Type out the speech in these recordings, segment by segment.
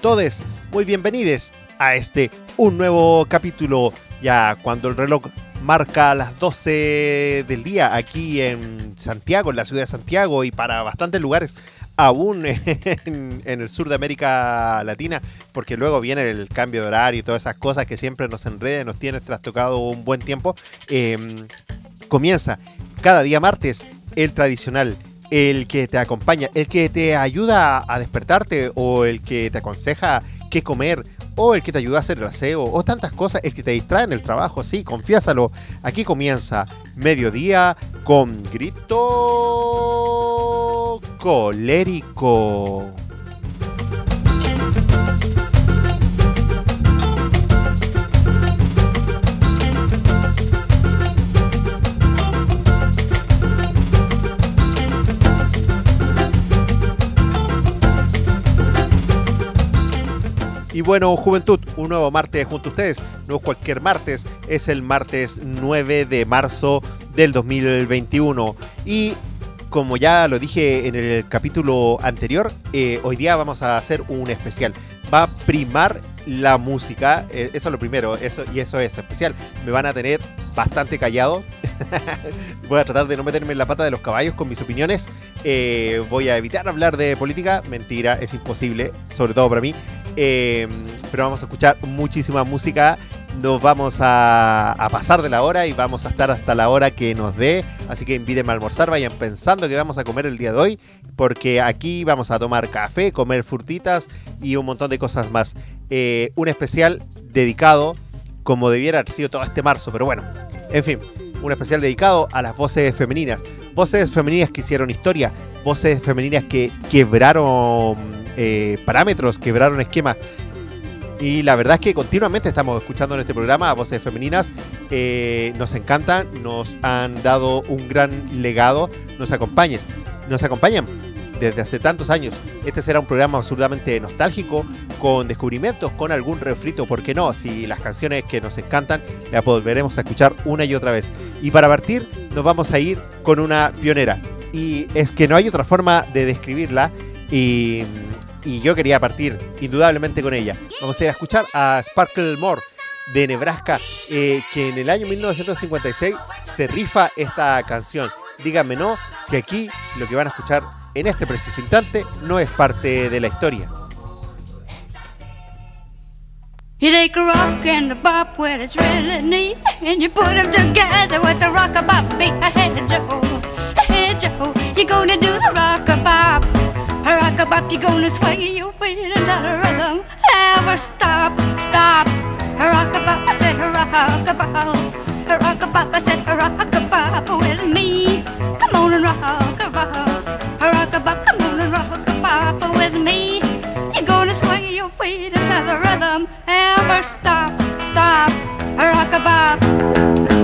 Todos muy bienvenidos a este un nuevo capítulo ya cuando el reloj marca las 12 del día aquí en Santiago, en la ciudad de Santiago y para bastantes lugares aún en, el sur de América Latina, porque luego viene el cambio de horario y todas esas cosas que siempre nos enredan, nos tienen trastocado un buen tiempo. Em, comienza cada día martes el tradicional el que te acompaña, el que te ayuda a despertarte o el que te aconseja qué comer o el que te ayuda a hacer el aseo o tantas cosas, el que te distrae en el trabajo, sí, confiásalo. Aquí comienza mediodía con grito colérico. Y bueno, Juventud, un nuevo martes junto a ustedes. No es cualquier martes, es el martes 9 de marzo del 2021. Y como ya lo dije en el capítulo anterior, eh, hoy día vamos a hacer un especial. Va a primar la música, eh, eso es lo primero, eso, y eso es especial. Me van a tener bastante callado. voy a tratar de no meterme en la pata de los caballos con mis opiniones. Eh, voy a evitar hablar de política. Mentira, es imposible, sobre todo para mí. Em, pero vamos a escuchar muchísima música. Nos vamos a, pasar de la hora y vamos a estar hasta la hora que nos dé. Así que invítenme a almorzar, vayan pensando que vamos a comer el día de hoy. Porque aquí vamos a tomar café, comer frutitas y un montón de cosas más. Eh, un especial dedicado, como debiera haber sido todo este marzo, pero bueno, en fin, un especial dedicado a las voces femeninas. Voces femeninas que hicieron historia, voces femeninas que quebraron eh, parámetros, quebraron esquemas. Y la verdad es que continuamente estamos escuchando en este programa a voces femeninas. Eh, nos encantan, nos han dado un gran legado. Nos acompañen, nos acompañan desde hace tantos años. Este será un programa absolutamente nostálgico, con descubrimientos, con algún refrito, ¿por qué no? Si las canciones que nos encantan las volveremos a escuchar una y otra vez. Y para partir, nos vamos a ir con una pionera. Y es que no hay otra forma de describirla. Y y yo quería partir indudablemente con ella. Vamos a ir a escuchar a Sparkle Moore de Nebraska, eh, que en el año 1956 se rifa esta canción. Díganme no, si aquí lo que van a escuchar en este preciso instante no es parte de la historia. You take a rock and a bop it's really neat, and you put them together with the rock a bop beat. Hey Joe, hey Joe, you're gonna do the rock a bop. Rock a bop, you're gonna swing your feet in that rhythm. Never stop, stop. rock a bop, I said rock a bop. rock a bop, I said rock a bop with me. Come on and rock a bop. rock a bop, come on and rock a bop with me. You're gonna swing your feet in that rhythm. Never stop, stop. rock a bop.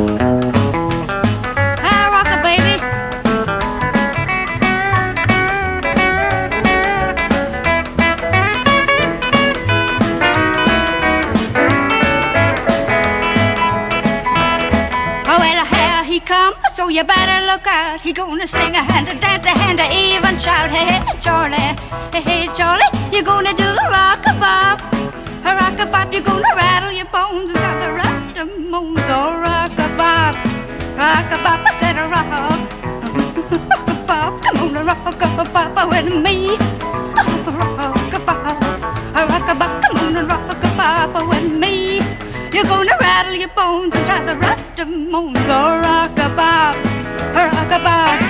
You better look out. He gonna sing a hand, a dance a hand, a even shout. Hey, hey, Charlie, hey, hey, Charlie, you gonna do the rock a bop. A rock a bop, you gonna rattle your bones and got the rock the moans. Oh, rock a bop, rock a bop, I said a rock. a bop, come on, rock oh, a bop with me. Rock a bop, rock a bop, come on, rock a bop oh, with me. You're gonna rattle your bones and try the rock the moans. Oh, rock a bop, rock a bop.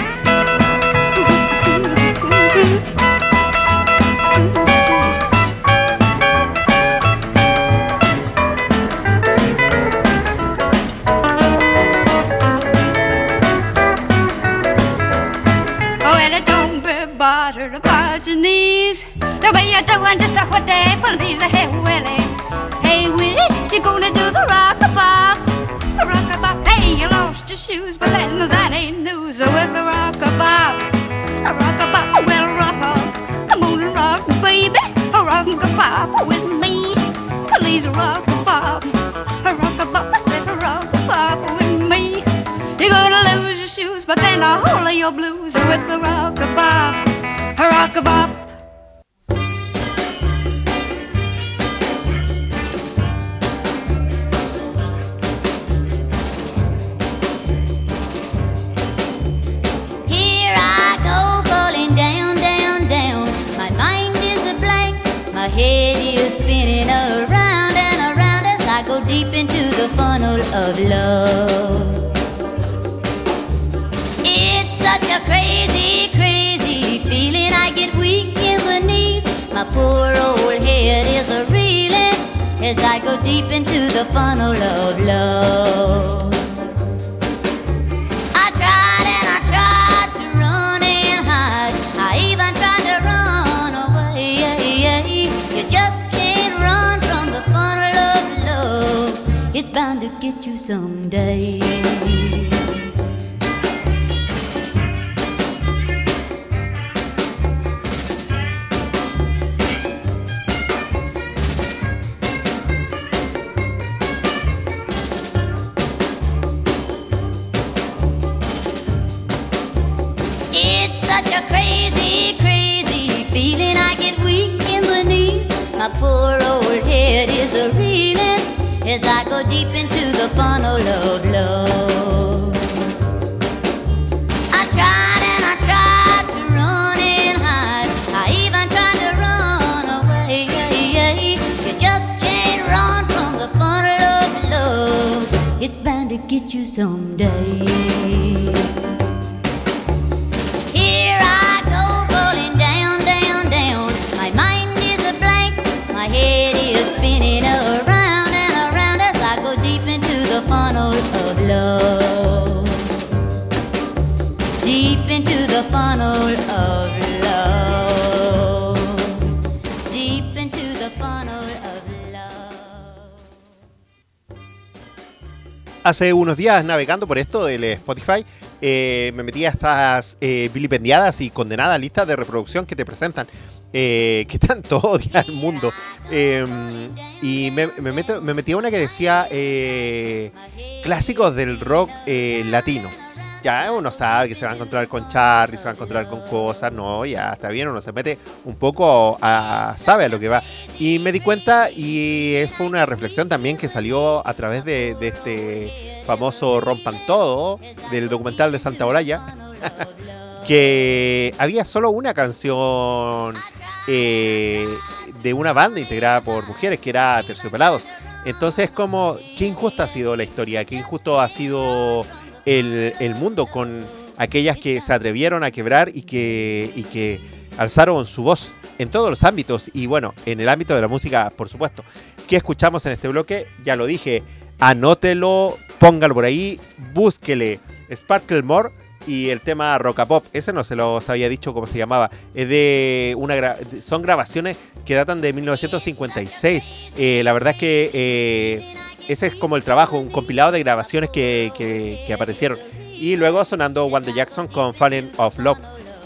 Oh, and it don't be bothered about your knees. The way you're doing just what they please. Hey, Willie, hey, Willie, you're gonna do the rock a bop. Rock a bop. Hey, you lost your shoes, but then that ain't news. With the rock a bop, a rock a bop, well, rock. Come on and rock, baby. A rock a bop with me. Please rock a bop. A rock a bop, I said a rock a bop with me. You're gonna lose your shoes, but then all of your blues with the rock a deep into the funnel of love. It's such a crazy, crazy feeling. I get weak in the knees. My poor old head is a reeling as I go deep into the funnel of love. Bound to get you someday. Deep into the funnel of love. I tried and I tried to run and hide. I even tried to run away. You just can't run from the funnel of love. It's bound to get you someday. Hace unos días navegando por esto del Spotify, eh, me metí a estas eh, vilipendiadas y condenadas listas de reproducción que te presentan, eh, que tanto odia el mundo. Eh, y me, me me metí a una que decía eh, clásicos del rock eh, latino. Ya uno sabe que se va a encontrar con Charlie, se va a encontrar con cosas, no, ya está bien, uno se mete un poco a, sabe a lo que va. Y me di cuenta y fue una reflexión también que salió a través de, este famoso Rompan Todo, del documental de Santa Olaya, que había solo una canción eh, de una banda integrada por mujeres, que era Terciopelados. Entonces, como, qué injusta ha sido la historia, qué injusto ha sido el, mundo con aquellas que se atrevieron a quebrar y que, y que alzaron su voz en todos los ámbitos y bueno, en el ámbito de la música, por supuesto. ¿Qué escuchamos en este bloque? Ya lo dije, anótelo, póngalo por ahí, búsquele Sparkle More y el tema Rock Pop. Ese no se los había dicho cómo se llamaba. Es de una gra- son grabaciones que datan de 1956. Eh, la verdad es que eh, ese es como el trabajo, un compilado de grabaciones que, que- aparecieron. Y luego sonando Wanda Jackson con Funnel of Love.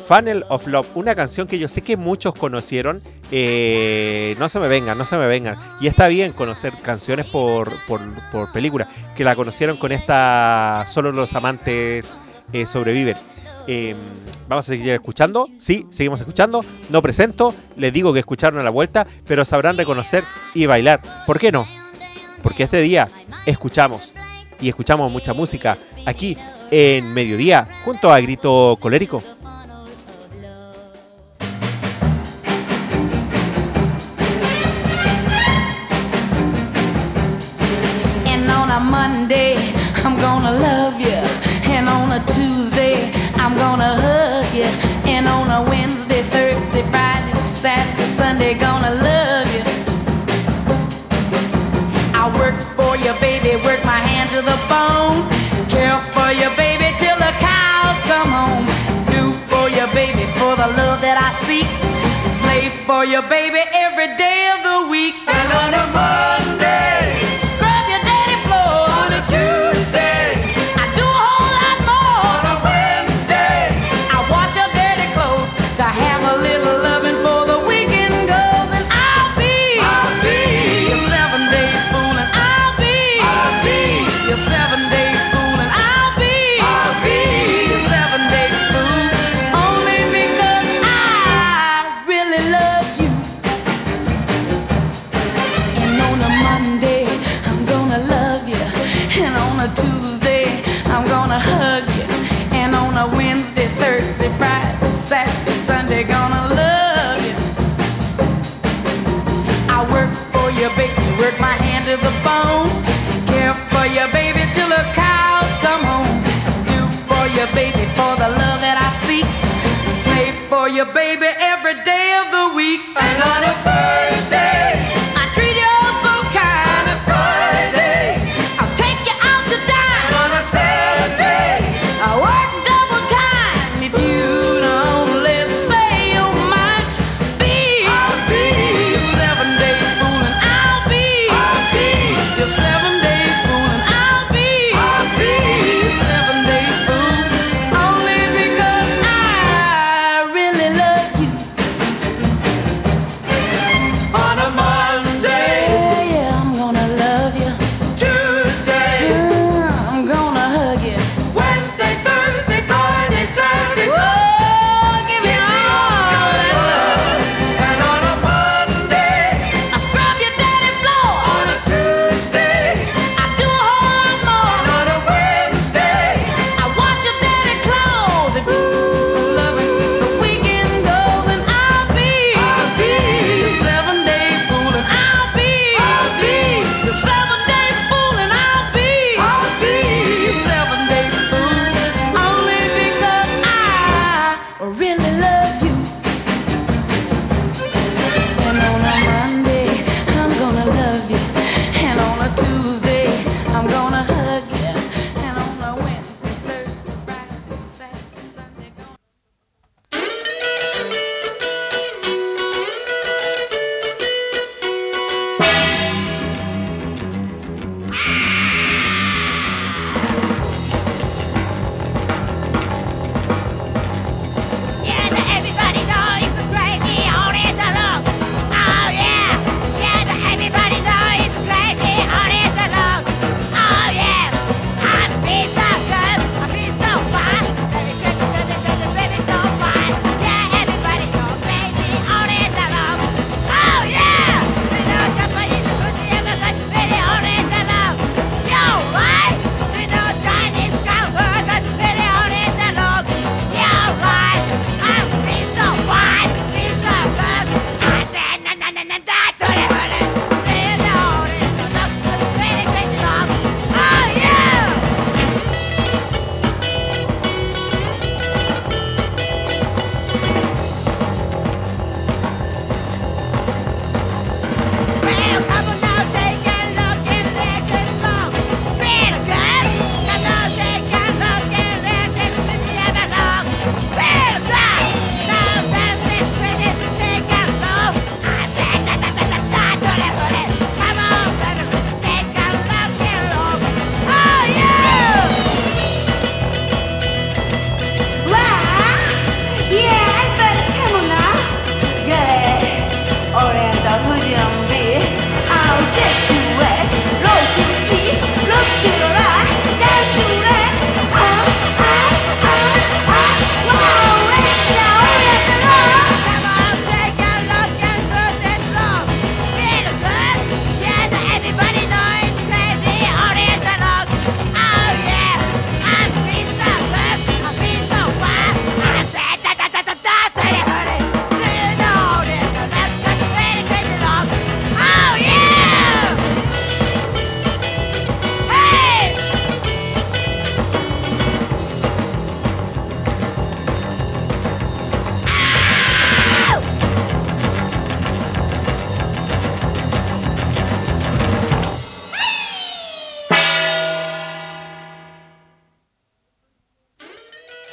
Funnel of Love, una canción que yo sé que muchos conocieron. eh, no se me vengan, no se me vengan. Y está bien conocer canciones por, por, por película, que la conocieron con esta Solo los amantes eh, sobreviven. Eh, vamos a seguir escuchando. Sí, seguimos escuchando. No presento. Les digo que escucharon a la vuelta, pero sabrán reconocer y bailar. ¿Por qué no? Porque este día escuchamos y escuchamos mucha música aquí en Mediodía junto a Grito Colérico. And on a Monday, baby, work my hand to the bone. Care for you, baby, till the cows come home. Do for you, baby, for the love that I seek. Slave for you, baby, every day to the bone. Care for your baby till the cows come home. Do for your baby for the love that I seek. Slave for your baby every day of the week. And on a Thursday.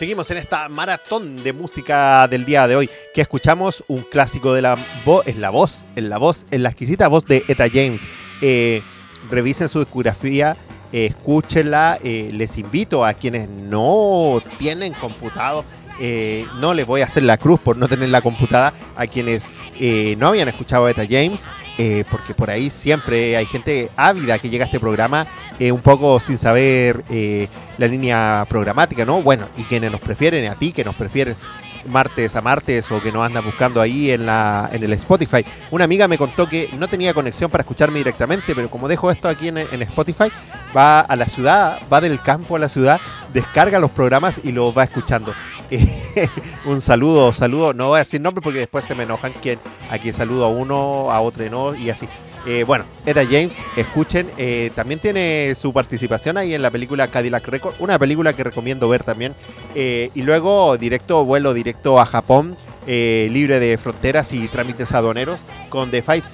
Seguimos en esta maratón de música del día de hoy, que escuchamos un clásico de la voz, es la voz, es la voz, es la exquisita voz de Eta James. Eh, revisen su discografía, eh, escúchenla, les invito a quienes no tienen computado. Eh, no les voy a hacer la cruz por no tener la computada a quienes eh, no habían escuchado a Eta James, eh, porque por ahí siempre hay gente ávida que llega a este programa eh, un poco sin saber eh, la línea programática, ¿no? Bueno, y quienes nos prefieren, a ti que nos prefieres martes a martes o que nos andas buscando ahí en, la, en el Spotify. Una amiga me contó que no tenía conexión para escucharme directamente, pero como dejo esto aquí en, Spotify, va a la ciudad, va del campo a la ciudad, descarga los programas y los va escuchando. Un saludo, saludo, no voy a decir nombre porque después se me enojan quien, a quien saludo a uno, a otro no, y así. Eh, bueno, Etta James, escuchen, eh, también tiene su participación ahí en la película Cadillac Record, una película que recomiendo ver también. Eh, y luego directo, vuelo directo a Japón, libre de fronteras y trámites aduaneros, con The 5,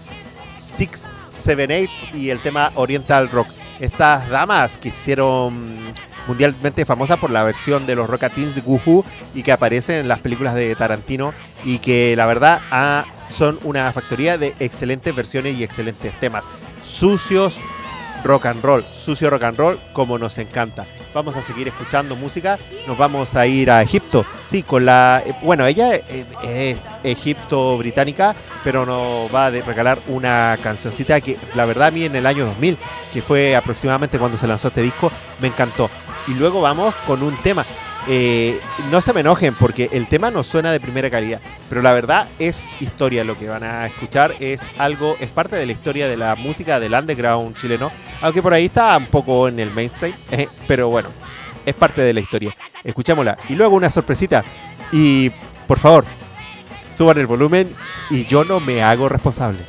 6, 7, 8 y el tema Oriental Rock. Estas damas que hicieron mundialmente famosas por la versión de los Rockatins de Woohoo y que aparecen en las películas de Tarantino y que la verdad ah, son una factoría de excelentes versiones y excelentes temas. Sucios rock and roll, sucio rock and roll como nos encanta. Vamos a seguir escuchando música, nos vamos a ir a Egipto, sí, con la, eh, bueno, ella eh, es Egipto británica, pero nos va a regalar una cancioncita que la verdad a mí en el año 2000, que fue aproximadamente cuando se lanzó este disco, me encantó. Y luego vamos con un tema. Eh, no se me enojen porque el tema no suena de primera calidad, pero la verdad es historia lo que van a escuchar, es algo, es parte de la historia de la música del underground chileno, aunque por ahí está un poco en el mainstream, eh, pero bueno, es parte de la historia. Escuchémosla. Y luego una sorpresita. Y por favor, suban el volumen y yo no me hago responsable.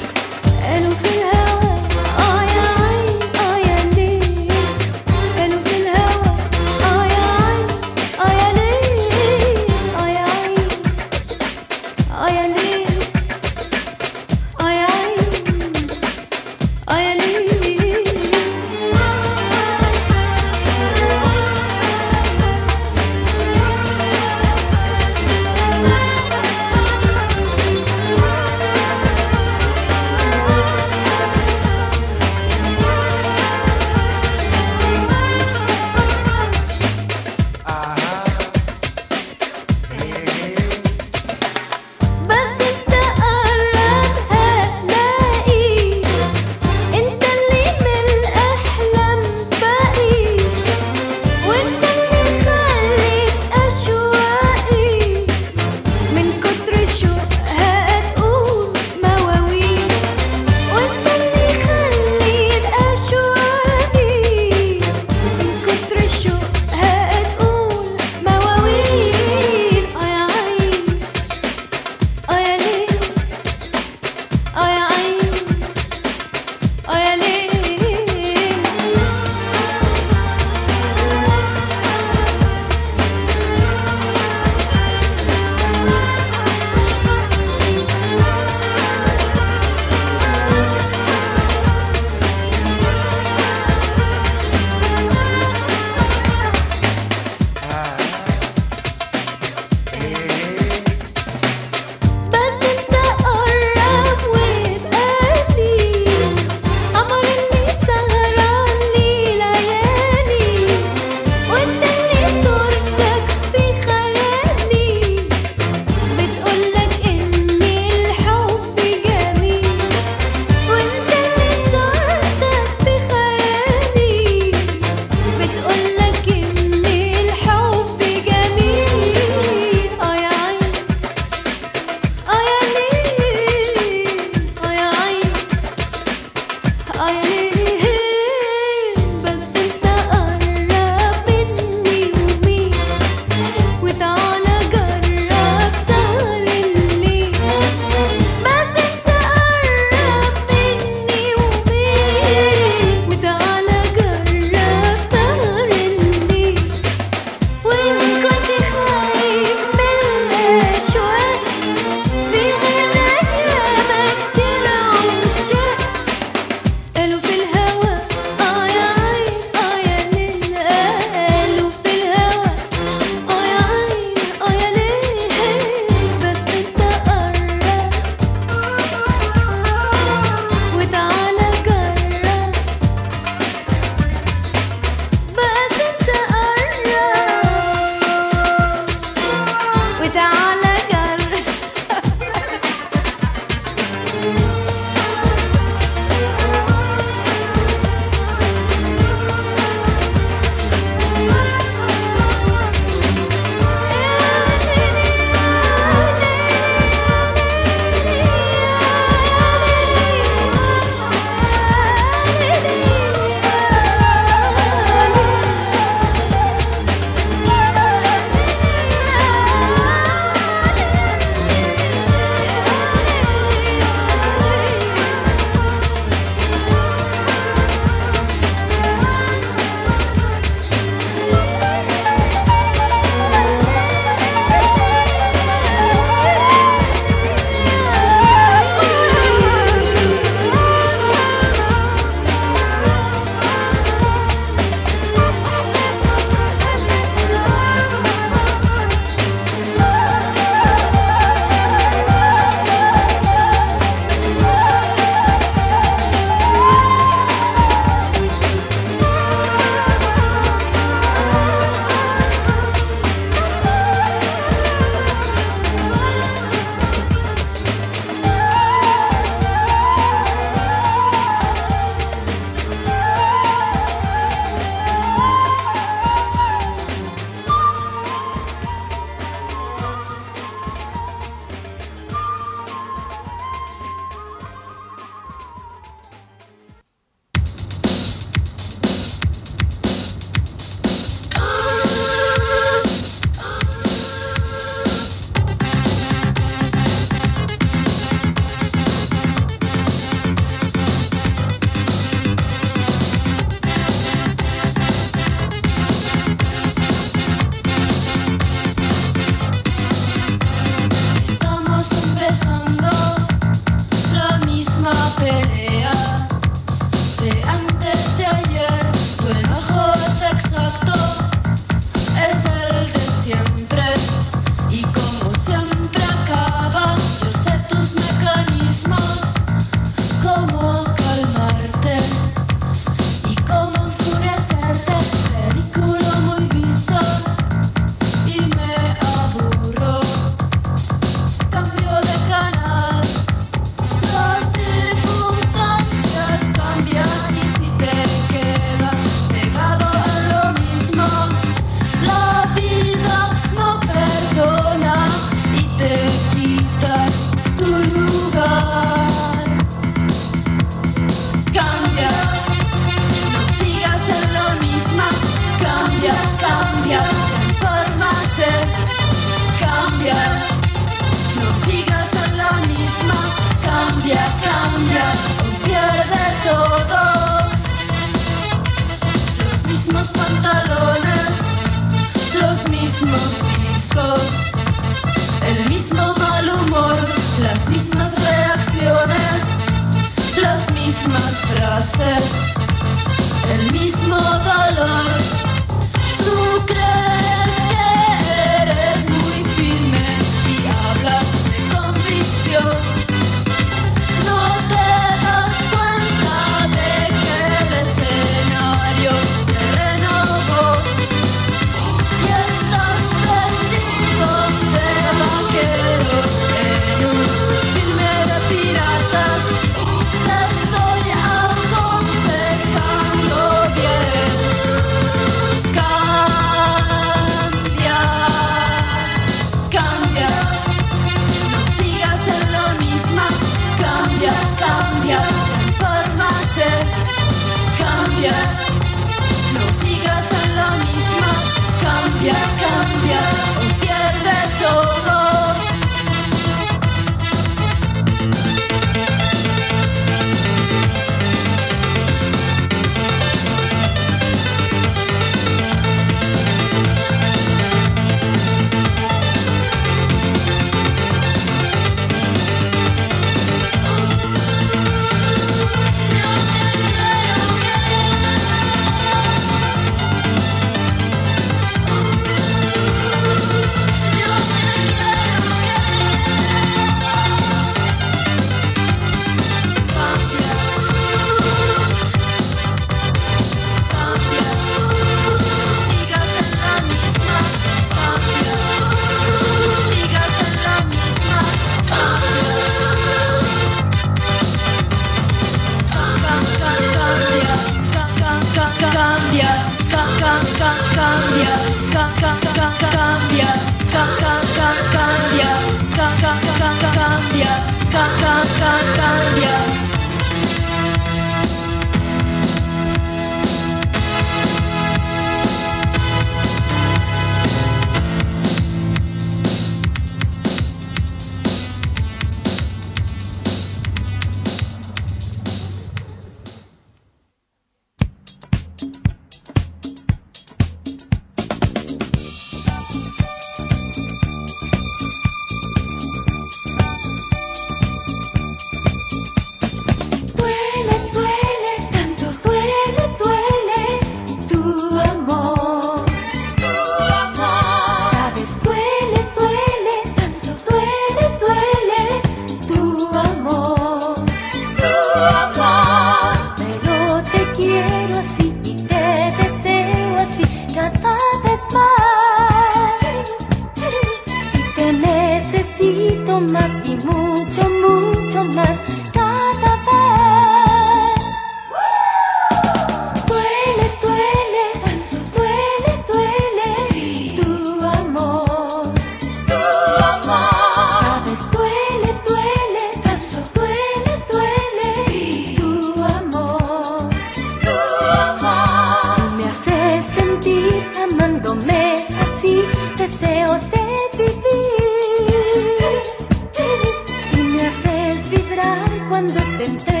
Cuando te entrego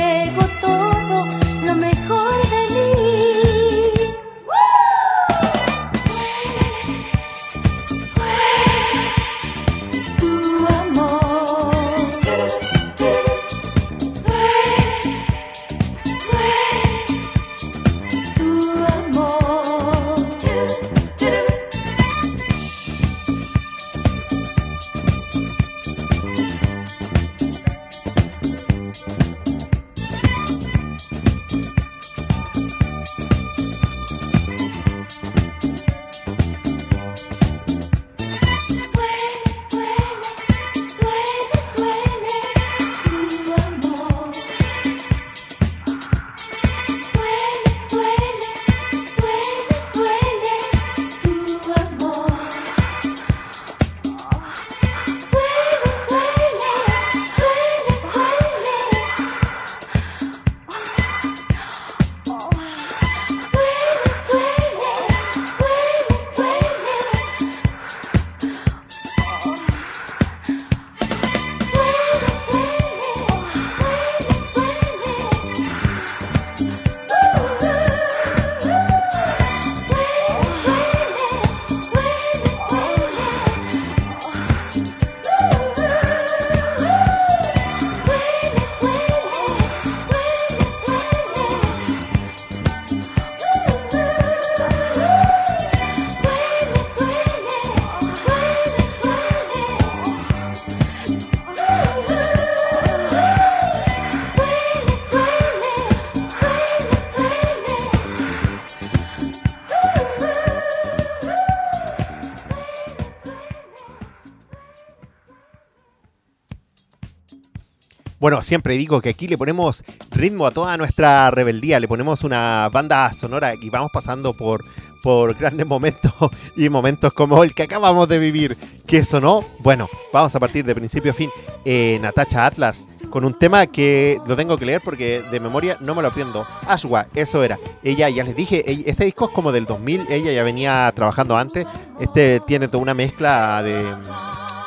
Bueno, siempre digo que aquí le ponemos ritmo a toda nuestra rebeldía, le ponemos una banda sonora y vamos pasando por, por grandes momentos y momentos como el que acabamos de vivir. ¿Qué sonó? Bueno, vamos a partir de principio a fin. Eh, Natacha Atlas, con un tema que lo tengo que leer porque de memoria no me lo aprendo. Ashwa, eso era. Ella, ya les dije, este disco es como del 2000, ella ya venía trabajando antes. Este tiene toda una mezcla de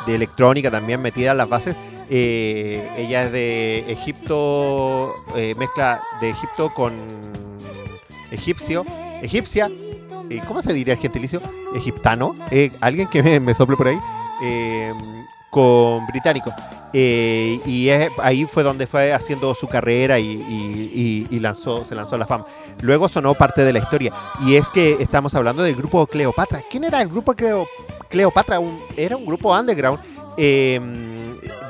electrónica también metida en las bases. Eh, ella es de Egipto, eh, mezcla de Egipto con egipcio, egipcia. eh, ¿Cómo se diría el gentilicio? Egiptano. eh, Alguien que me, me sople por ahí. eh, con británico. Eh, y es- ahí fue donde fue haciendo su carrera y, y- y- y lanzó, se lanzó a la fama. Luego sonó parte de la historia. Y es que estamos hablando del grupo Cleopatra. ¿Quién era el grupo Cleo- Cleopatra? Un- era un grupo underground eh,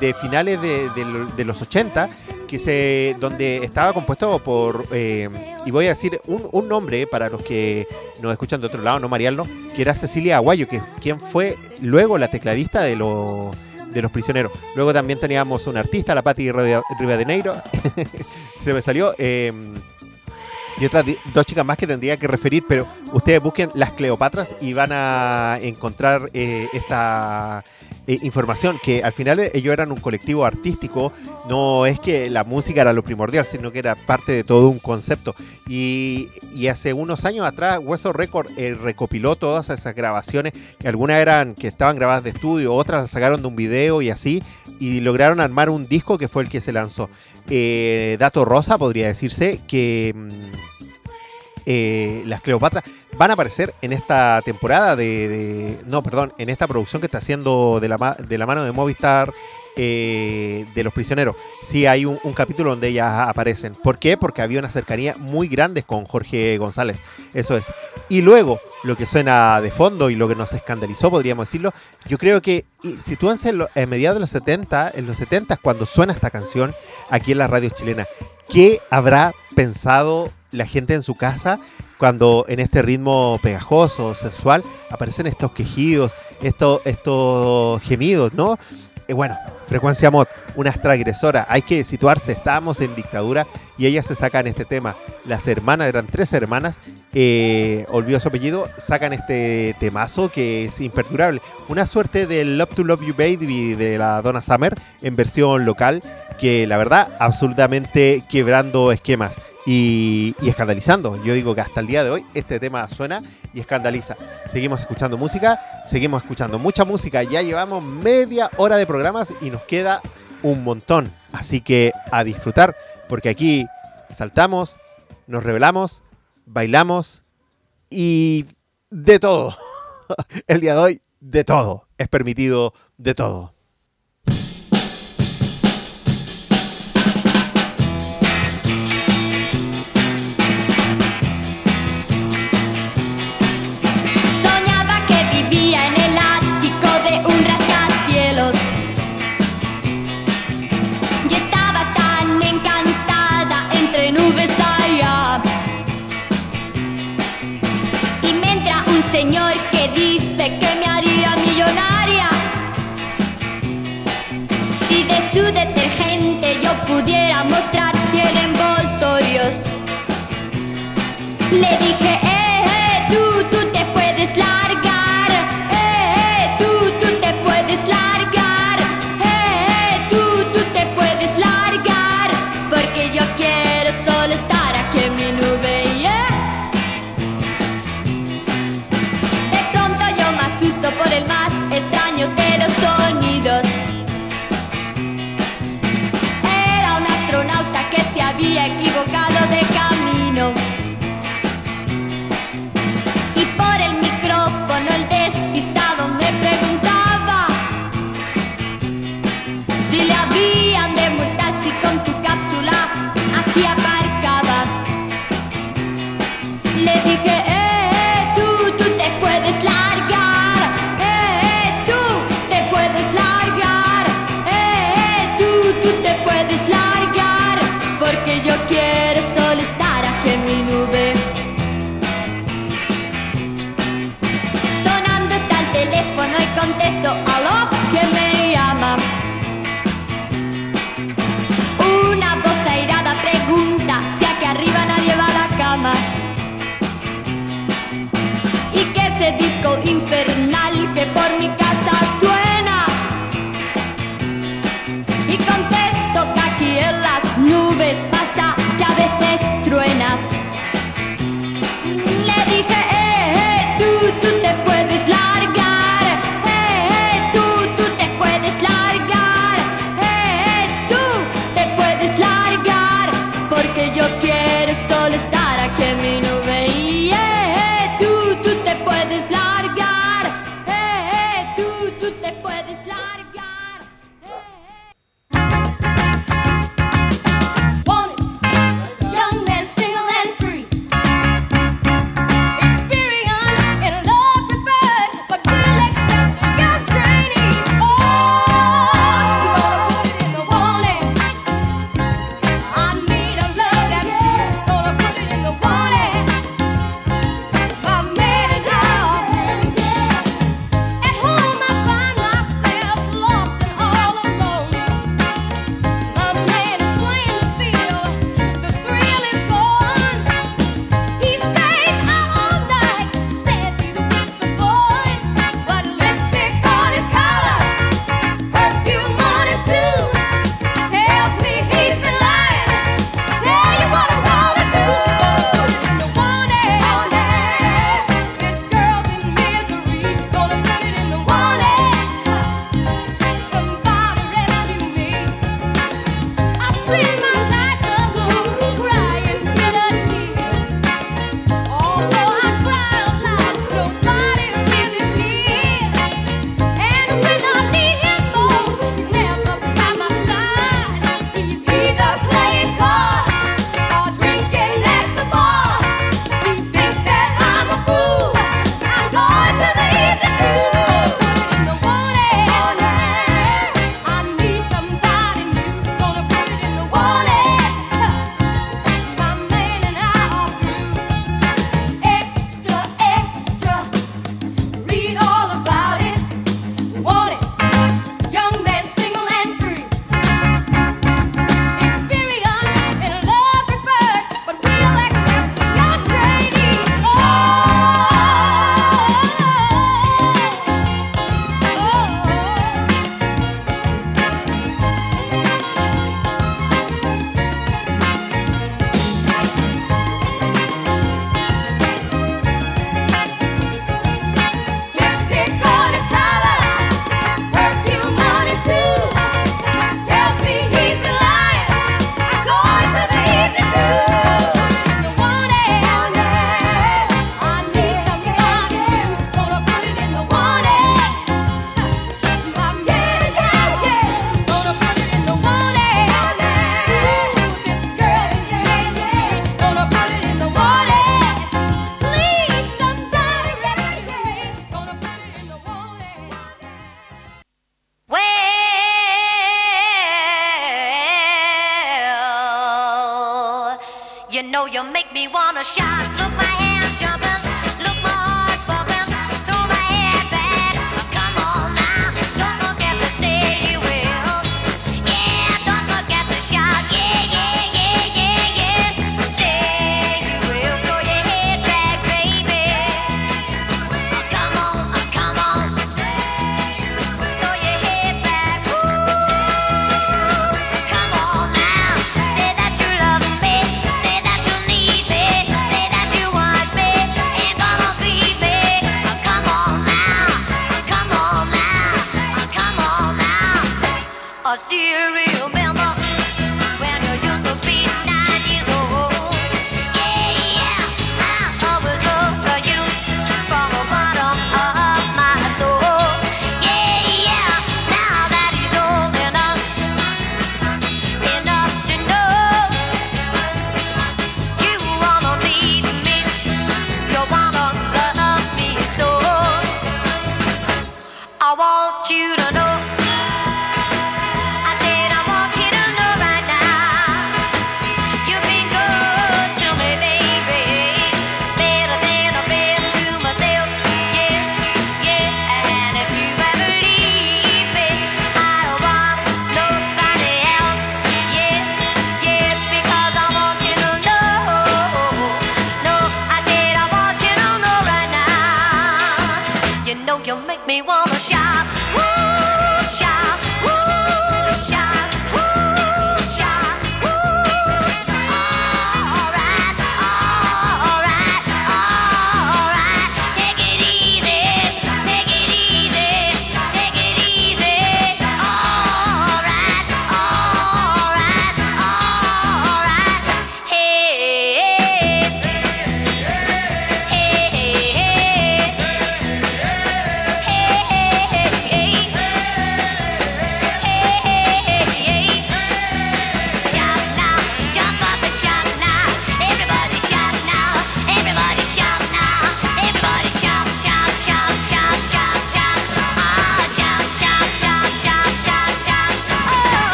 de finales de, de lo- de los 80 que se, donde estaba compuesto por, eh, y voy a decir un, nombre para los que nos escuchan de otro lado, no Mariano, que era Cecilia Aguayo, que quien fue luego la tecladista de los de los prisioneros. Luego también teníamos un artista, la Patti Riva- Rivadeneiro, se me salió, eh, y otras dos chicas más que tendría que referir, pero ustedes busquen las Cleopatras y van a encontrar eh, esta eh, información, que al final ellos eran un colectivo artístico, no es que la música era lo primordial, sino que era parte de todo un concepto. Y, y hace unos años atrás, Hueso Record eh, recopiló todas esas grabaciones, que algunas eran que estaban grabadas de estudio, otras las sacaron de un video y así, y lograron armar un disco que fue el que se lanzó. Eh, dato rosa, podría decirse que mm, eh, las Cleopatra van a aparecer en esta temporada de, de- No, perdón, en esta producción que está haciendo de la, de la mano de Movistar eh, de los prisioneros. Sí, hay un, capítulo donde ellas aparecen. ¿Por qué? Porque había una cercanía muy grande con Jorge González. Eso es. Y luego, lo que suena de fondo y lo que nos escandalizó, podríamos decirlo, yo creo que sitúense en, lo- en mediados de los 70, en los 70 cuando suena esta canción aquí en la radio chilena. ¿Qué habrá pensado la gente en su casa cuando en este ritmo pegajoso, sensual, aparecen estos quejidos, estos, estos gemidos, ¿no? Eh, bueno, Frecuencia Mod, una transgresora, hay que situarse, estábamos en dictadura y ellas se sacan este tema. Las hermanas, eran tres hermanas, eh, olvidó su apellido, sacan este temazo que es imperdurable. Una suerte de Love to Love You Baby de la Donna Summer en versión local, que la verdad, absolutamente quebrando esquemas y, y escandalizando. Yo digo que hasta el día de hoy este tema suena y escandaliza. Seguimos escuchando música, seguimos escuchando mucha música. Ya llevamos media hora de programas y nos queda un montón. Así que a disfrutar, porque aquí saltamos, nos revelamos, bailamos y de todo. El día de hoy, de todo. Es permitido de todo. Pudiera mostrar 100 envoltorios. Le dije, eh, eh, tú, tú te puedes largar. Eh, eh, tú, tú te puedes largar. Eh, eh, tú, tú te puedes largar. Porque yo quiero solo estar aquí en mi nube, yeah. De pronto yo me asusto por el más extraño de los sonidos. Había equivocado de camino. Y por el micrófono el despistado me preguntaba si le habían de multar si con su cápsula aquí aparcaba. Le dije, yo quiero solo estar aquí en mi nube. Sonando está el teléfono y contesto a lo que me llama. Una voz airada pregunta si aquí arriba nadie va a la cama. Y que ese disco infernal que por mi casa suena. Y contesto que aquí en las nubes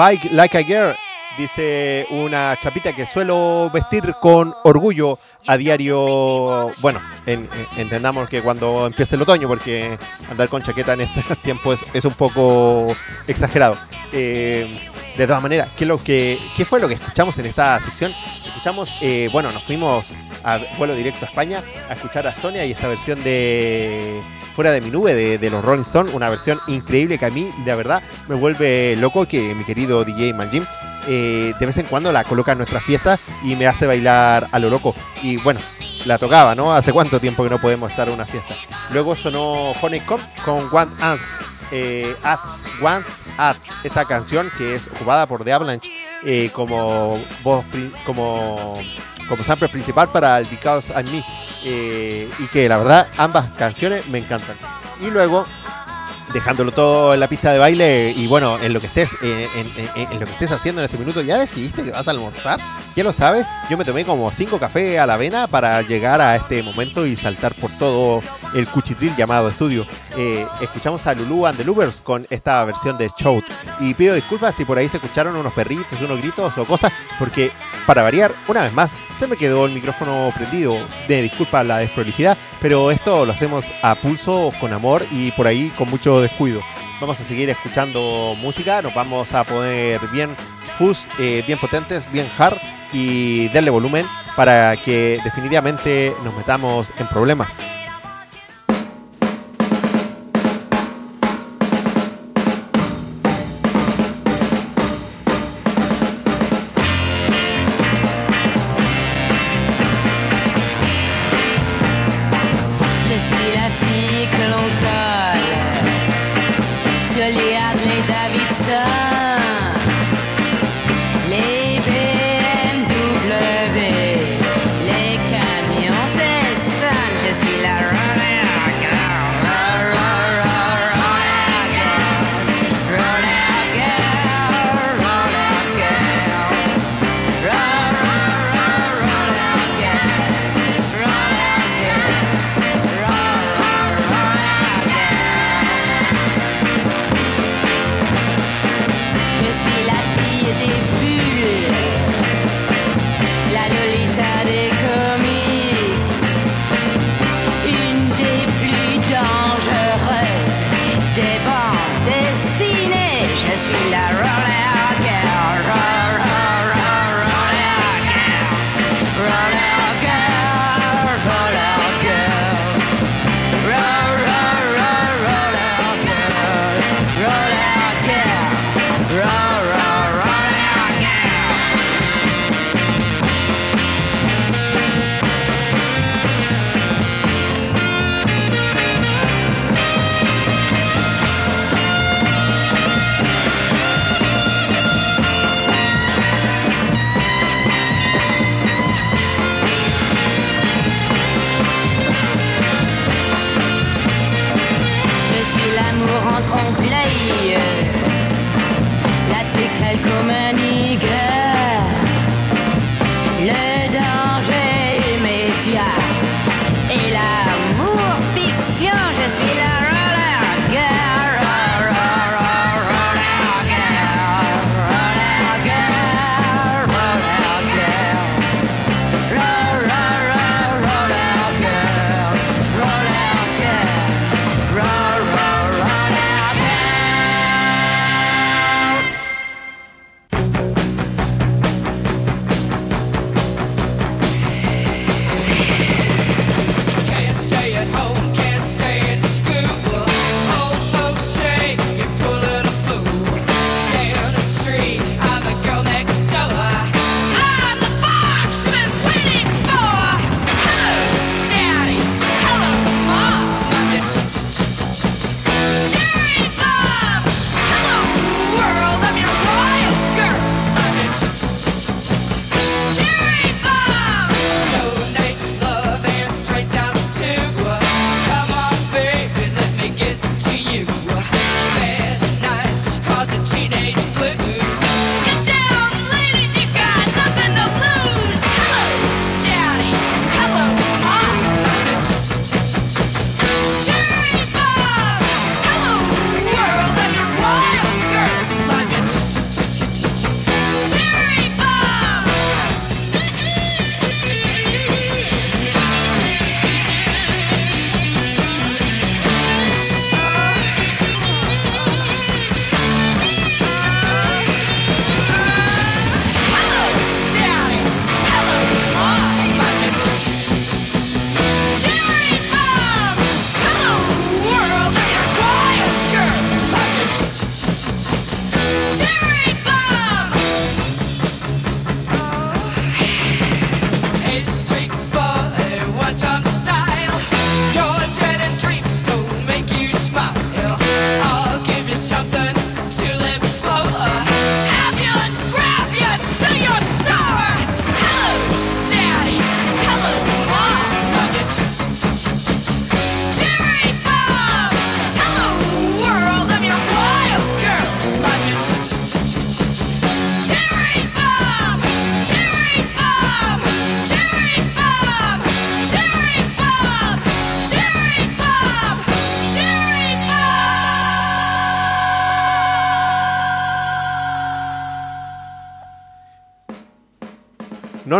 Fight Like a Girl, dice una chapita que suelo vestir con orgullo a diario. Bueno, en- en- entendamos que cuando empiece el otoño, porque andar con chaqueta en este tiempo es, un poco exagerado. Eh, de todas maneras, ¿qué, es lo que, ¿qué fue lo que escuchamos en esta sección? Escuchamos, eh, bueno, nos fuimos a vuelo directo a España a escuchar a Sonia y esta versión de Fuera de mi nube de, los Rolling Stones, una versión increíble que a mí, de verdad, me vuelve loco que mi querido DJ Maljim eh, de vez en cuando la coloca en nuestras fiestas y me hace bailar a lo loco. Y bueno, la tocaba, ¿no? ¿Hace cuánto tiempo que no podemos estar en una fiesta? Luego sonó Honeycomb con One Ants. Eh, Ats, One Ats, esta canción que es ocupada por The Avalanche eh, como voz, como, como sample principal para el Because I'm Me. Eh, y que la verdad ambas canciones me encantan. Y luego dejándolo todo en la pista de baile y bueno, en lo que estés eh, en, en- en lo que estés haciendo en este minuto, ¿ya decidiste que vas a almorzar? ¿Ya lo sabes? Yo me tomé como cinco cafés a la avena para llegar a este momento y saltar por todo el cuchitril llamado estudio. Eh, escuchamos a Lulu and the Louvers con esta versión de Shout. Y pido disculpas si por ahí se escucharon unos perritos, unos gritos o cosas, porque para variar, una vez más, se me quedó el micrófono prendido. Me disculpa la desprolijidad, pero esto lo hacemos a pulso, con amor y por ahí con mucho descuido. Vamos a seguir escuchando música, nos vamos a poner bien fuzz, eh, bien potentes, bien hard y darle volumen para que definitivamente nos metamos en problemas.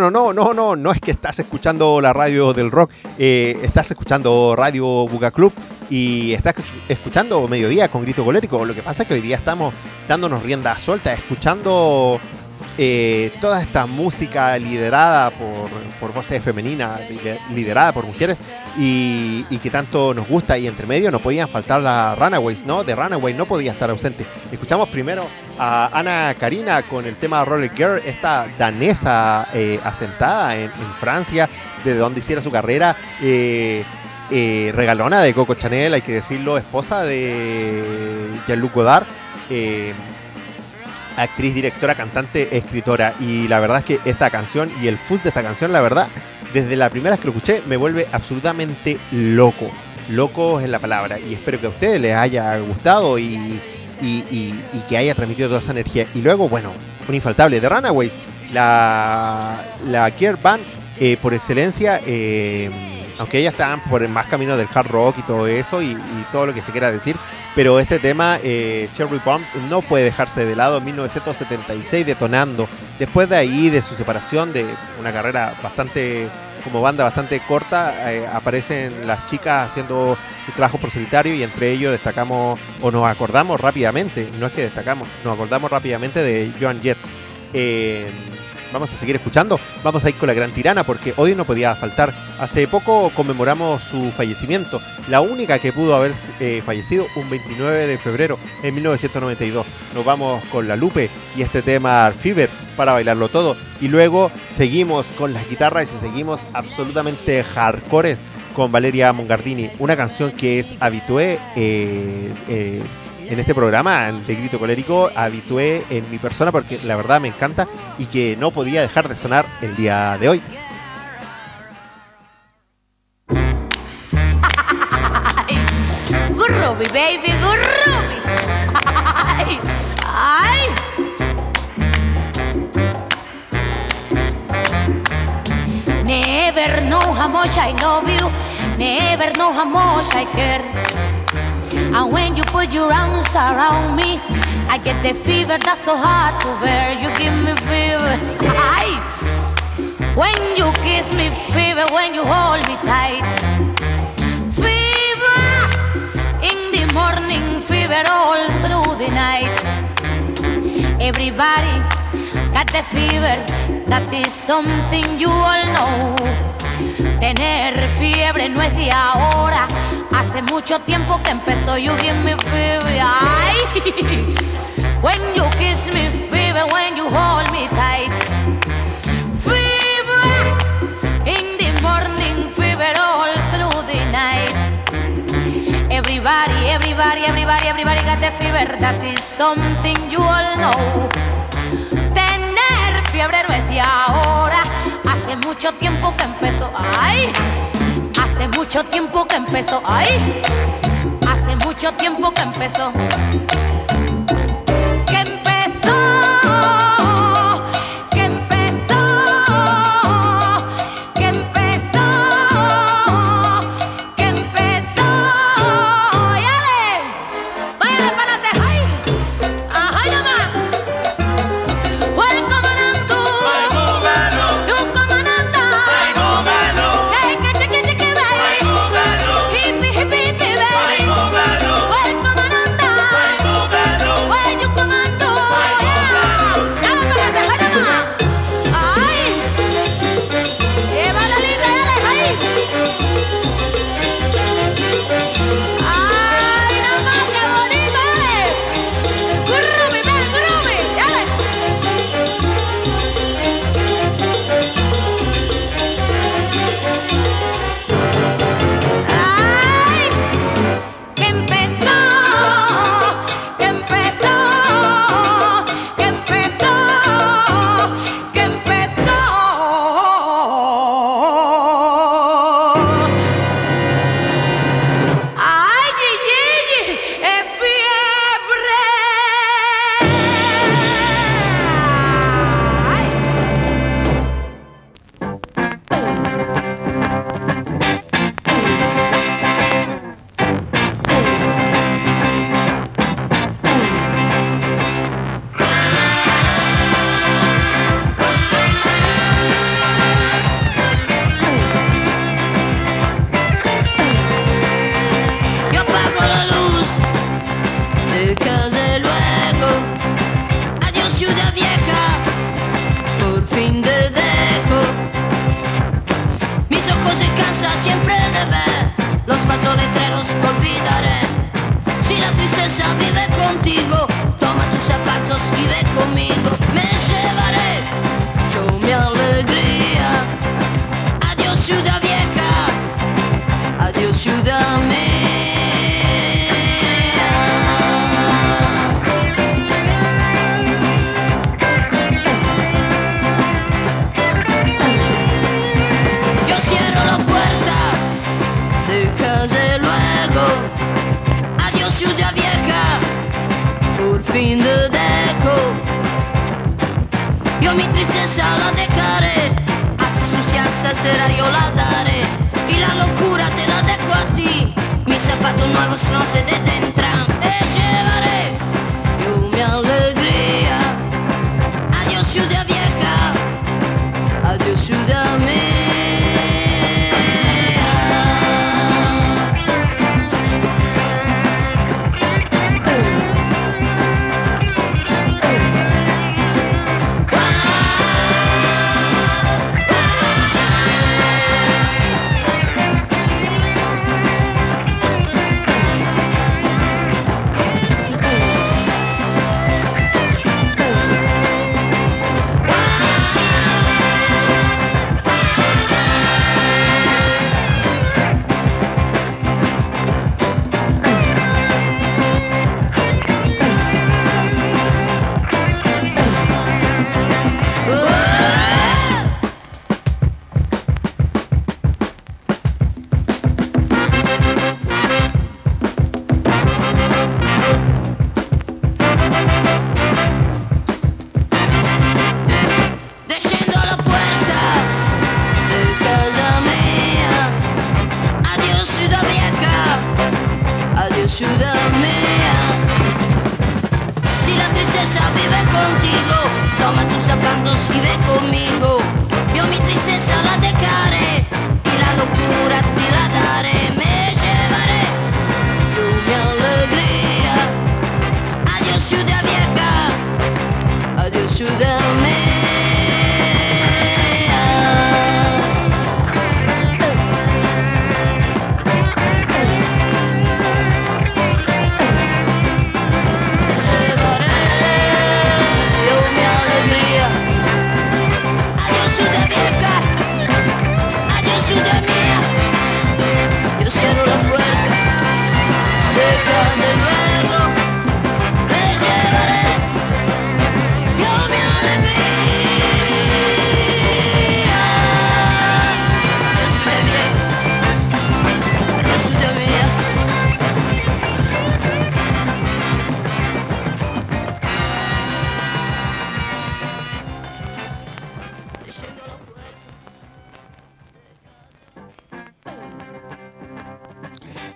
No, no, no, no, no, es que estás escuchando la radio del rock, eh, estás escuchando Radio Buga Club y estás escu- escuchando Mediodía con Grito Colérico. Lo que pasa es que hoy día estamos dándonos rienda suelta, escuchando eh, toda esta música liderada por, por voces femeninas, lider- liderada por mujeres y, que tanto nos gusta. Y entre medio no podían faltar las Runaways, ¿no? De Runaway no podía estar ausente. Escuchamos primero a Ana Karina con el tema Roller Girl, esta danesa eh, asentada en, Francia, desde donde hiciera su carrera. eh, eh, regalona de Coco Chanel, hay que decirlo, esposa de Jean-Luc Godard. actriz, directora, cantante, escritora. Y la verdad es que esta canción y el fuzz de esta canción, la verdad, desde la primera vez que lo escuché, me vuelve absolutamente loco. Loco es la palabra. Y espero que a ustedes les haya gustado y, que haya transmitido toda esa energía. Y luego, bueno, un infaltable de Runaways, la, la Gear Band eh, por excelencia. eh, aunque ellas están por el más camino del hard rock y todo eso, y, y todo lo que se quiera decir, pero este tema, eh, Cherry Bomb, no puede dejarse de lado. En 1976 detonando. Después de ahí, de su separación, de una carrera bastante, como banda bastante corta, eh, aparecen las chicas haciendo su trabajo por solitario y entre ellos destacamos, o nos acordamos rápidamente, no es que destacamos, nos acordamos rápidamente de Joan Jets. Eh, vamos a seguir escuchando. Vamos a ir con la gran tirana porque hoy no podía faltar. Hace poco conmemoramos su fallecimiento, la única que pudo haber eh, fallecido un 29 de febrero en 1992. Nos vamos con la Lupe y este tema Fever para bailarlo todo. Y luego seguimos con las guitarras y seguimos absolutamente hardcore con Valeria Mongardini, una canción que es habitué eh, eh, en este programa de Grito Colérico, habitué en mi persona porque la verdad me encanta y que no podía dejar de sonar el día de hoy. Groovy, baby. Ay, ay. Never know how much I love you. Never know how much I care. And when you put your arms around me, I get the fever that's so hard to bear. You give me fever. Ay. When you kiss me, fever. When you hold me tight. Fever in the morning, fever all through the night. Everybody got the fever, that is something you all know. Tener fiebre no es de ahora, hace mucho tiempo que empezó. You give me fever, ay. When you kiss me, fever, when you hold me tight. Fever in the morning, fever all through the night. Everybody, everybody, everybody, everybody got the fever. That is something you all know. Tener fiebre no es de ahora. Hace mucho tiempo que empezó. Ay, hace mucho tiempo que empezó. Ay, hace mucho tiempo que empezó. La dejaré A tu sucianza será yo la daré Y la locura te la dejo a ti Mis zapatos nuevos no se detendrán Te llevaré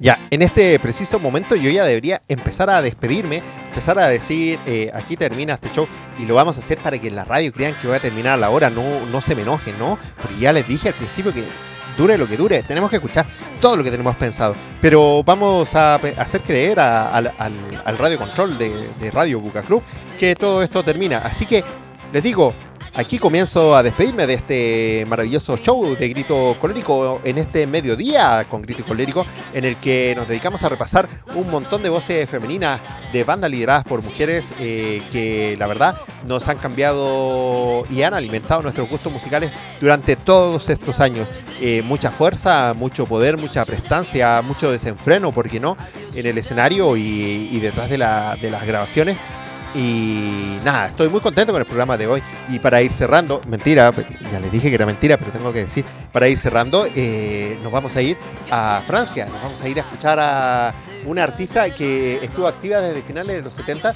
Ya, en este preciso momento yo ya debería empezar a despedirme, empezar a decir, eh, aquí termina este show y lo vamos a hacer para que en la radio crean que voy a terminar a la hora, no, no se me enojen, ¿no? Porque ya les dije al principio que dure lo que dure, tenemos que escuchar todo lo que tenemos pensado, pero vamos a hacer creer a- al- al radio control de, de Radio Buca Club que todo esto termina, así que les digo, Aquí comienzo a despedirme de este maravilloso show de Grito Colérico en este mediodía con Grito Colérico, en el que nos dedicamos a repasar un montón de voces femeninas de bandas lideradas por mujeres eh, que la verdad nos han cambiado y han alimentado nuestros gustos musicales durante todos estos años. Eh, mucha fuerza, mucho poder, mucha prestancia, mucho desenfreno, ¿por qué no? En el escenario y, y detrás de, la- de las grabaciones. Y nada, estoy muy contento con el programa de hoy. Y para ir cerrando, mentira, ya les dije que era mentira, pero tengo que decir, para ir cerrando, eh, nos vamos a ir a Francia, nos vamos a ir a escuchar a una artista que estuvo activa desde finales de los 70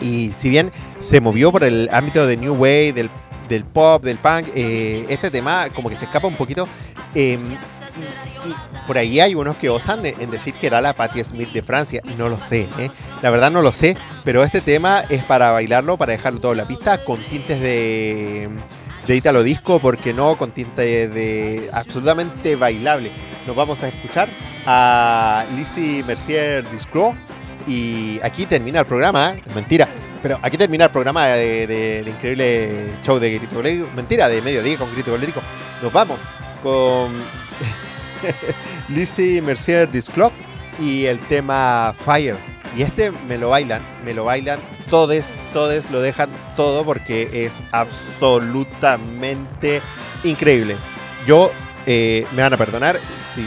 y si bien se movió por el ámbito de New Wave, del, del pop, del punk, eh, este tema como que se escapa un poquito. eh, y, y por ahí hay unos que osan en decir que era la Patti Smith de Francia. No lo sé, ¿eh? La verdad no lo sé, pero este tema es para bailarlo, para dejarlo todo en la pista, con tintes de, de Italo Disco, porque no con tintes de absolutamente bailable. Nos vamos a escuchar a Lizzie Mercier Disclo y aquí termina el programa, ¿eh? mentira. Pero aquí termina el programa de, de- de increíble show de Grito Colérico. Mentira, de mediodía con Grito Colérico. Nos vamos con Lizzie Mercier Disclock y el tema Fire. Y este me lo bailan, me lo bailan todes, todes lo dejan todo porque es absolutamente increíble. Yo eh, me van a perdonar si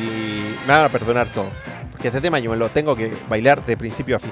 me van a perdonar todo, porque este tema yo me lo tengo que bailar de principio a fin.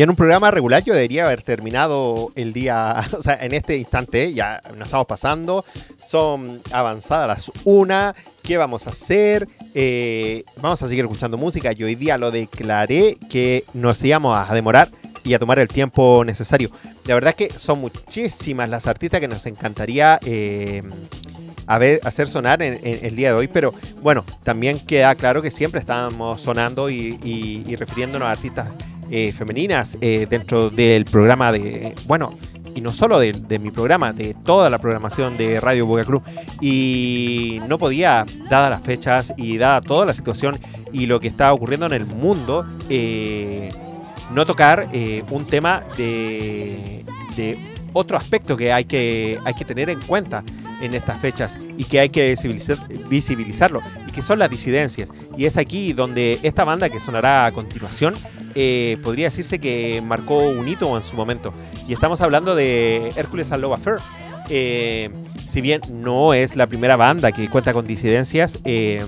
Y en un programa regular yo debería haber terminado el día, o sea, en este instante ya nos estamos pasando, son avanzadas las una, ¿qué vamos a hacer? Eh, vamos a seguir escuchando música, yo hoy día lo declaré que nos íbamos a demorar y a tomar el tiempo necesario. La verdad es que son muchísimas las artistas que nos encantaría eh, ver, hacer sonar en, el día de hoy, pero bueno, también queda claro que siempre estamos sonando y refiriéndonos a artistas eh, femeninas eh, dentro del programa de, bueno, y no solo de, de mi programa, de toda la programación de Radio Boca Cruz. Y no podía, dadas las fechas y dada toda la situación y lo que está ocurriendo en el mundo, eh, no tocar un tema de, de otro aspecto que hay, que hay que tener en cuenta en estas fechas y que hay que visibilizar- visibilizarlo que son las disidencias. Y es aquí donde esta banda que sonará a continuación eh, podría decirse que marcó un hito en su momento. Y estamos hablando de Hércules and Love Affair. Eh, si bien no es la primera banda que cuenta con disidencias, eh,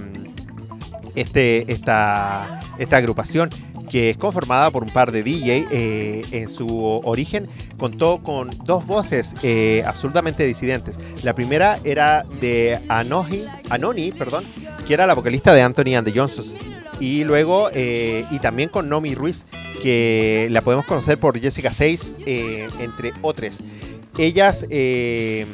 este, esta, esta agrupación que es conformada por un par de DJ eh, en su origen contó con dos voces eh, absolutamente disidentes. La primera era de Anohi, Anoni, perdón, que la vocalista de Anthony and the Johnsons. Y luego, eh, y también con Nomi Ruiz, que la podemos conocer por Jessica 6, entre otras. Ellas eh,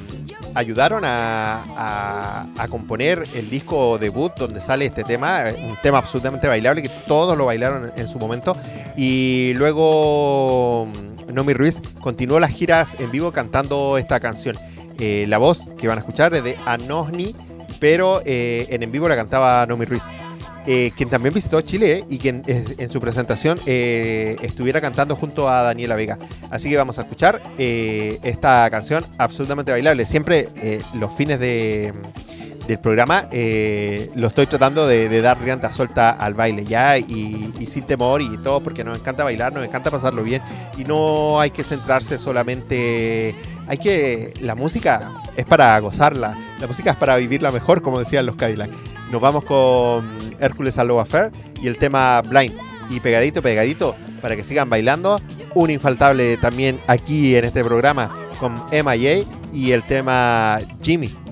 ayudaron a, a- componer el disco debut donde sale este tema, eh, un tema absolutamente bailable que todos lo bailaron en, su momento. Y luego mm, Nomi Ruiz continuó las giras en vivo cantando esta canción. Eh, la voz que van a escuchar es de Anosni, pero eh, en en vivo la cantaba Nomi Ruiz. eh, quien también visitó Chile y quien en su presentación eh, estuviera cantando junto a Daniela Vega. Así que vamos a escuchar esta canción absolutamente bailable. Siempre los fines de, del programa lo estoy tratando de, de dar rienda suelta al baile ya y, y sin temor y todo porque nos encanta bailar, nos encanta pasarlo bien y no hay que centrarse solamente... Hay que... La música es para gozarla, la música es para vivirla mejor, como decían los Cadillac. Nos vamos con Hércules a Love Affair y el tema Blind. Y pegadito, pegadito, para que sigan bailando. Un infaltable también aquí en este programa con MIA y el tema Jimmy.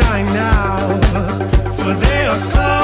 shine now, for they are close.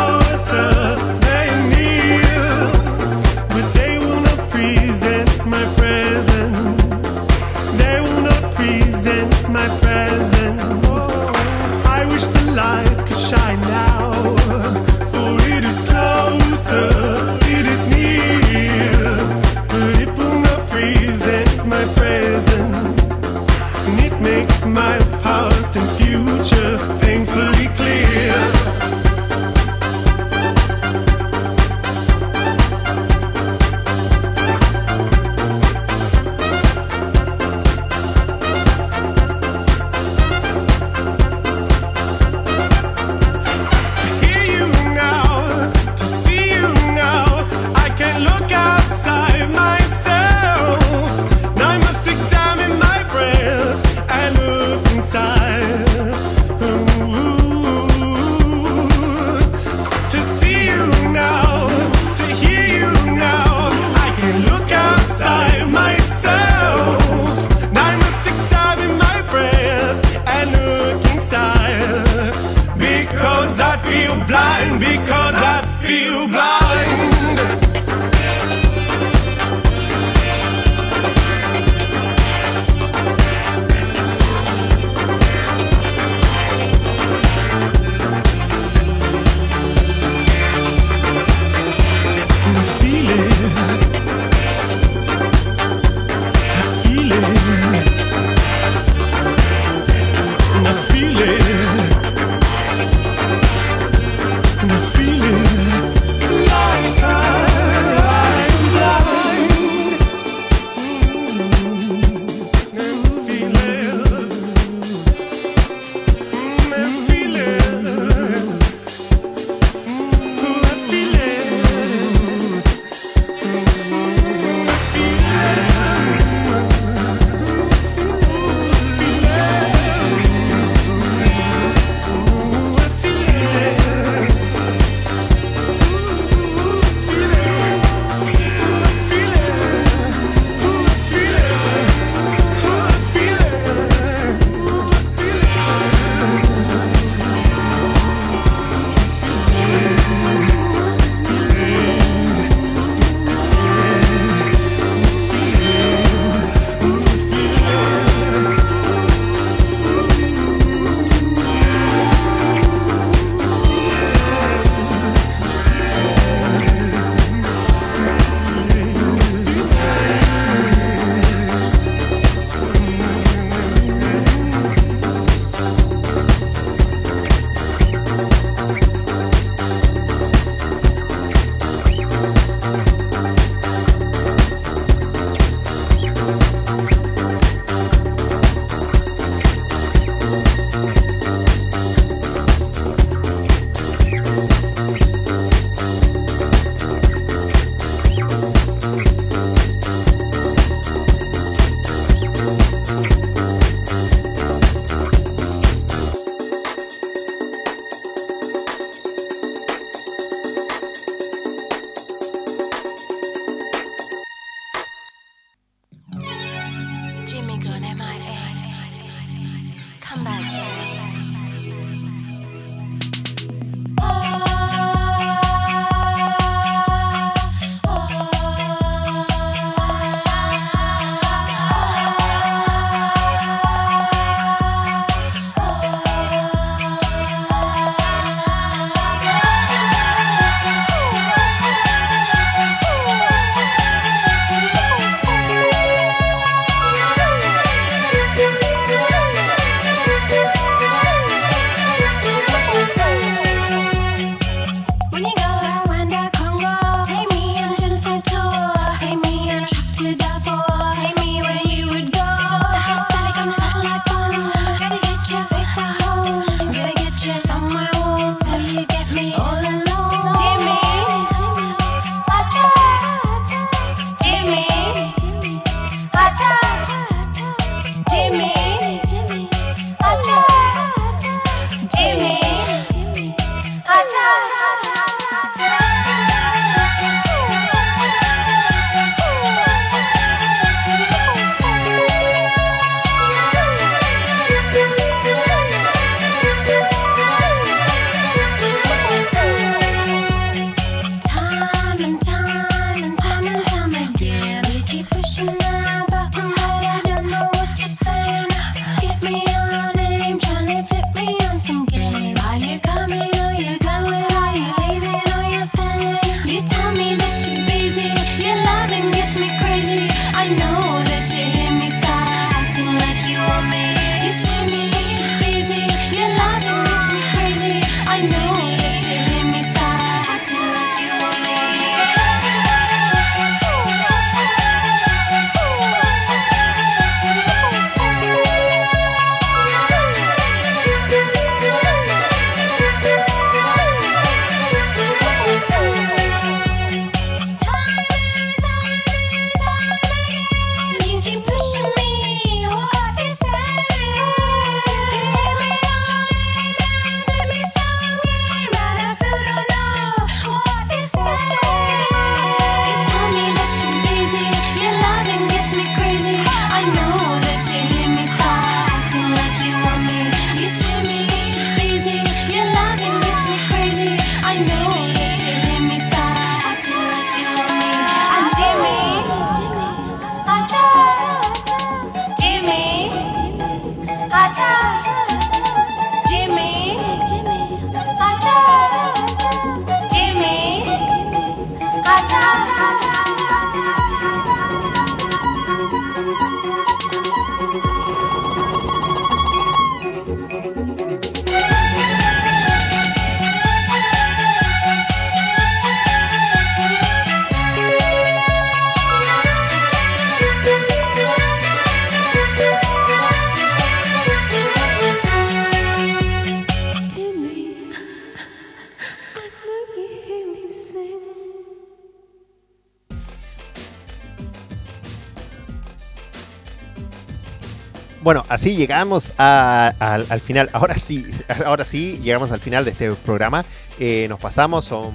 Así llegamos al, al final. Ahora sí, ahora sí, llegamos al final de este programa. Eh, nos pasamos, son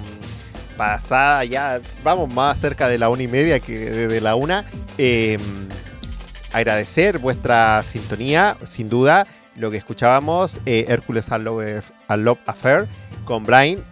pasada ya, vamos más cerca de la una y media que de, la una. Eh, agradecer vuestra sintonía, sin duda. Lo que escuchábamos, eh, Hércules a Love, Love Affair con Brian.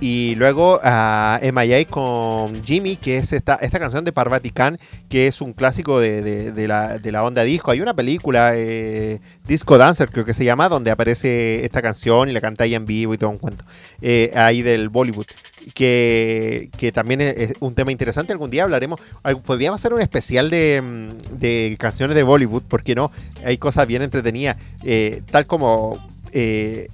Y luego a MIA con Jimmy, que es esta, esta canción de Parvati Khan, que es un clásico de, de- la, de la onda disco. Hay una película, eh, Disco Dancer creo que se llama, donde aparece esta canción y la canta ella en vivo y todo un cuento. eh, ahí del Bollywood. Que, que también es, un tema interesante. Algún día hablaremos. Podríamos hacer un especial de, mm, de canciones de Bollywood, porque no? Hay cosas bien entretenidas. eh, tal como eh,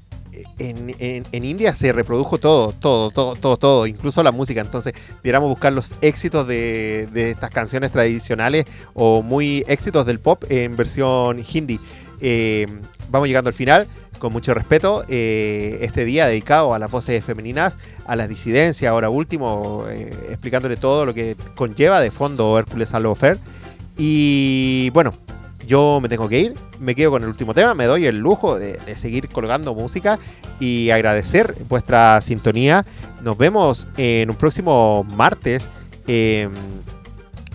en, India se reprodujo todo, todo, todo, todo, todo, incluso la música. Entonces, deberíamos buscar los éxitos de, de estas canciones tradicionales o muy éxitos del pop en versión hindi. Eh, vamos llegando al final. Con mucho respeto, eh, este día dedicado a las voces femeninas, a las disidencias, ahora último, eh, explicándole todo lo que conlleva de fondo Hércules Allofer. Y bueno, yo me tengo que ir, me quedo con el último tema, me doy el lujo de, seguir colgando música y agradecer vuestra sintonía. Nos vemos en un próximo martes. eh,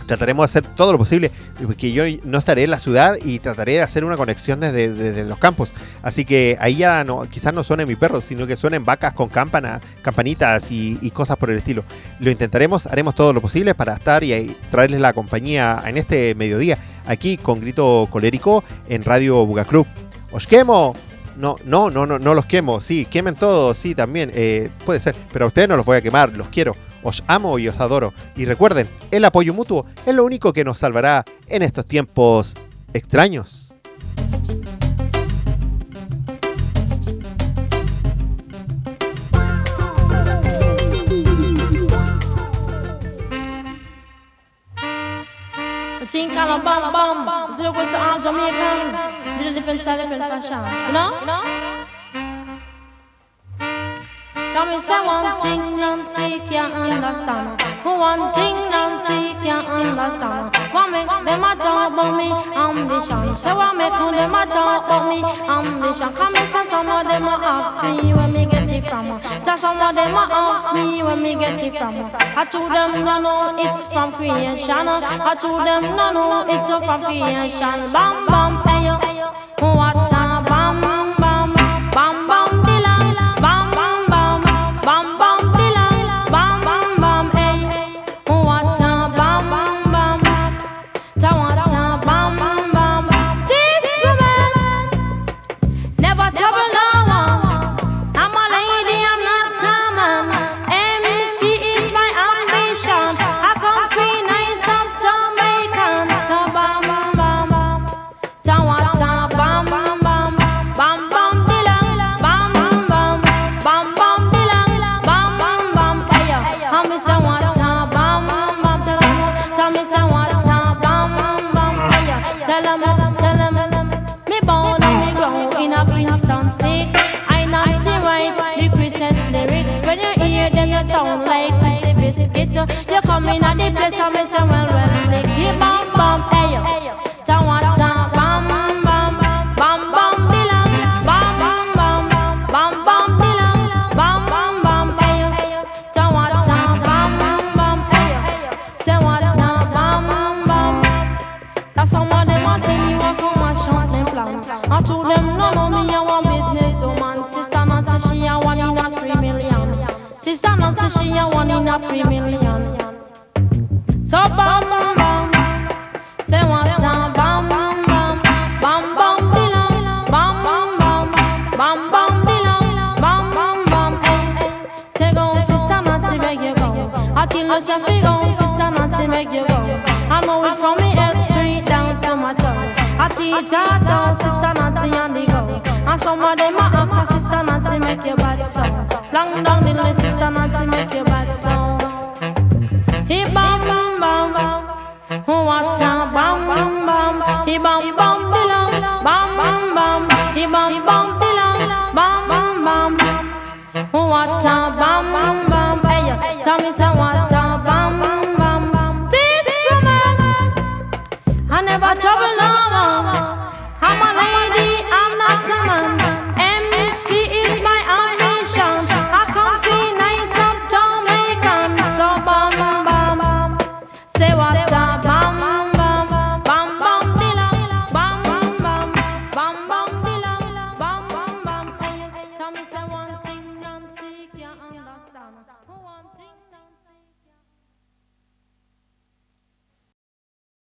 trataremos de hacer todo lo posible, porque yo no estaré en la ciudad y trataré de hacer una conexión desde, los campos. Así que ahí ya no, quizás no suene mi perro, sino que suenen vacas con campana, campanitas y, y cosas por el estilo. Lo intentaremos, haremos todo lo posible para estar y ahí traerles la compañía en este mediodía, aquí con grito colérico en Radio Buga Club. ¡Os quemo! No, no, no, no, no los quemo. Sí, quemen todos, sí, también. eh, puede ser. Pero a ustedes no los voy a quemar, los quiero. Os amo y os adoro. Y recuerden, el apoyo mutuo es lo único que nos salvará en estos tiempos extraños. Think on a bam bam. Look what's all Jamaican. Real different style, different fashion. You know? You know? Tell me say one thing Nancy can't understand. One thing Nancy can't understand. What make them a talk about me ambition? Say what make them a talk about me ambition? Come and say some of them a ask me where me get it from. Just some of them a ask me where me get it from. I told them no no it's from creation. I told them no no it's from creation. Bam bam hey yo, what